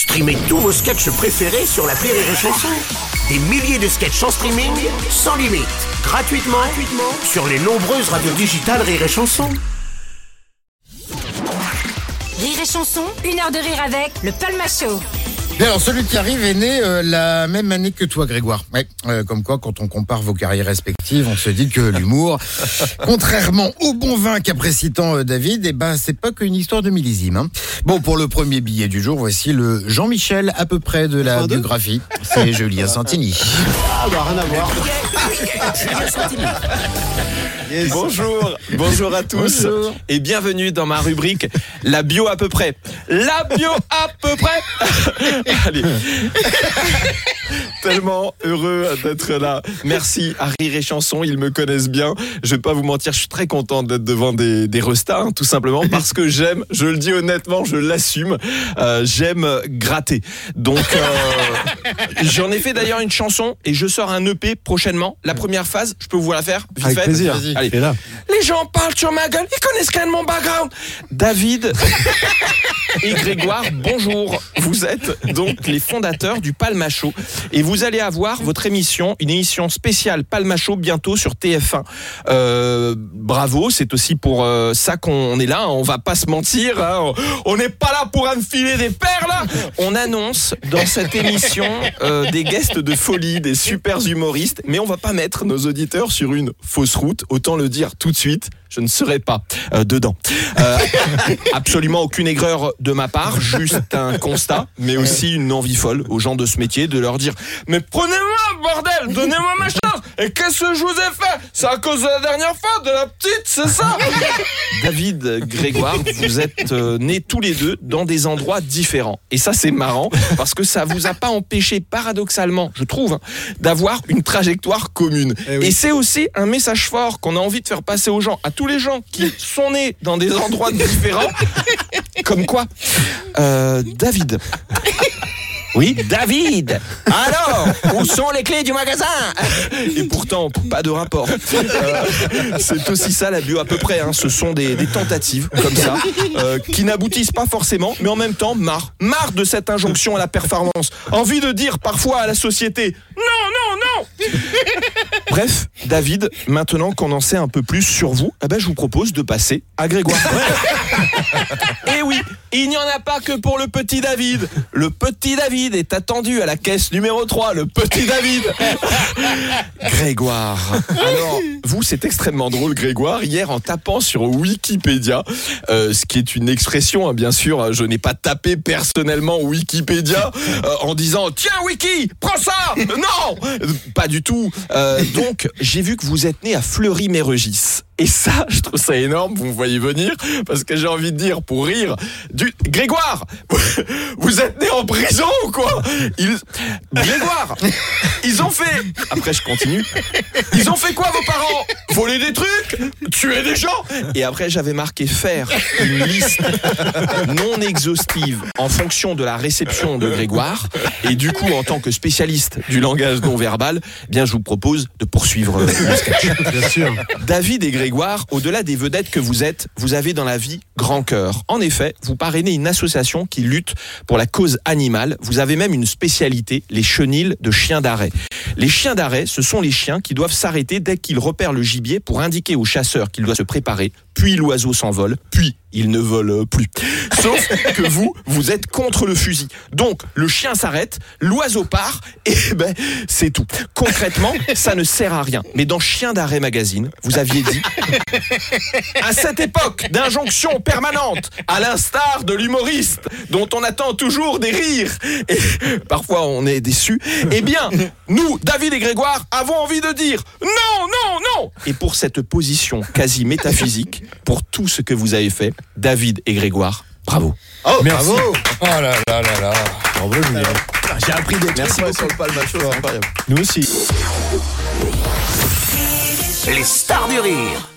Streamez tous vos sketchs préférés sur la Rire et Chanson. Des milliers de sketchs en streaming, sans limite, gratuitement, sur les nombreuses radios digitales Rire et Chanson. Rire et chanson, une heure de rire avec le Palma Show. Alors celui qui arrive est né euh, la même année que toi, Grégoire. Ouais, euh, comme quoi, quand on compare vos carrières respectives, on se dit que l'humour, contrairement au bon vin qu'apprécie tant euh, David, eh ben c'est pas qu'une histoire de millésime. hein. Bon, pour le premier billet du jour, voici le Jean-Michel à peu près de la biographie. C'est Julien Santini. Bonjour, bonjour à tous Bonjour. et bienvenue dans ma rubrique La bio à peu près. La bio à peu près. Allez. Tellement heureux d'être là. Merci à Rire et Chanson, ils me connaissent bien. Je vais pas vous mentir, je suis très content d'être devant des, des hein, tout simplement parce que j'aime, je le dis honnêtement, je l'assume, euh, j'aime gratter. Donc euh, j'en ai fait d'ailleurs une chanson et je sors un EP prochainement. La première phase, je peux vous la faire vite Avec fait plaisir. Vas-y. Allez. Là Les gens parlent sur ma gueule, ils connaissent quand même mon background. David et Grégoire, bonjour. Vous êtes donc les fondateurs du Palma Show et vous allez avoir votre émission, une émission spéciale Palma Show bientôt sur TF1. Euh, bravo, c'est aussi pour euh, ça qu'on est là. hein. On va pas se mentir, hein. on n'est pas là pour enfiler des perles. On annonce dans cette émission euh, des guests de folie, des super humoristes, mais on va pas mettre nos auditeurs sur une fausse route. Autant le dire tout de suite, je ne serai pas euh, dedans. Euh, absolument aucune aigreur de ma part, juste un constat, mais aussi une envie folle aux gens de ce métier de leur dire Mais prenez-moi, bordel, donnez-moi ma chance Et qu'est-ce que je vous ai fait? C'est à cause de la dernière fois, de la petite, c'est ça? David Grégoire, vous êtes euh, nés tous les deux dans des endroits différents. Et ça, c'est marrant parce que ça vous a pas empêché, paradoxalement, je trouve, hein, d'avoir une trajectoire commune. Eh oui. Et c'est aussi un message fort qu'on a envie de faire passer aux gens, à tous les gens qui sont nés dans des endroits différents. Comme quoi, euh, David. Oui, David. Alors, où sont les clés du magasin? Et pourtant, pas de rapport. Euh, c'est aussi ça la bio à peu près. hein. Ce sont des, tentatives comme ça euh, qui n'aboutissent pas forcément, mais en même temps marre, marre de cette injonction à la performance. Envie de dire parfois à la société. Bref, David, maintenant qu'on en sait un peu plus sur vous, eh ben, je vous propose de passer à Grégoire. Et oui, il n'y en a pas que pour le petit David. Le petit David est attendu à la caisse numéro 3, le petit David. Grégoire. Alors, vous, c'est extrêmement drôle, Grégoire. Hier, en tapant sur Wikipédia, euh, ce qui est une expression, hein, bien sûr, je n'ai pas tapé personnellement Wikipédia euh, en disant Tiens, Wiki, prends ça Non Pas du tout. Euh, donc, j'ai vu que vous êtes né à Fleury-Mérogis. Et ça, je trouve ça énorme, vous me voyez venir, parce que j'ai envie de dire, pour rire, du... Grégoire Vous êtes né en prison ou quoi? Ils... Grégoire Ils ont fait... Après, je continue. Ils ont fait quoi, vos parents? Voler des trucs? Tuer des gens Et après, j'avais marqué faire une liste non exhaustive en fonction de la réception de Grégoire. Et du coup, en tant que spécialiste du langage non verbal, eh bien, je vous propose de poursuivre le sketch. Bien sûr. David et Grégoire, au-delà des vedettes que vous êtes, vous avez dans la vie grand cœur. En effet, vous parrainez une association qui lutte pour la cause animale. Vous avez même une spécialité, les chenilles de chiens d'arrêt. Les chiens d'arrêt, ce sont les chiens qui doivent s'arrêter dès qu'ils repèrent le gibier pour indiquer au qu'il doit se préparer, puis l'oiseau s'envole, puis il ne vole plus. Sauf que vous, vous êtes contre le fusil. Donc, le chien s'arrête, l'oiseau part, et ben, c'est tout. Concrètement, ça ne sert à rien. Mais dans Chien d'arrêt magazine, vous aviez dit à cette époque d'injonction permanente, à l'instar de l'humoriste dont on attend toujours des rires, et parfois on est déçu, eh bien, nous, David et Grégoire, avons envie de dire non, non, non Et pour cette position quasi métaphysique, pour tout ce que vous avez fait, David et Grégoire, bravo. Merci. Oh là là là là. Bravo, Julien. J'ai appris des Merci trucs. beaucoup. le Palma Show, incroyable. Nous aussi. Les stars du rire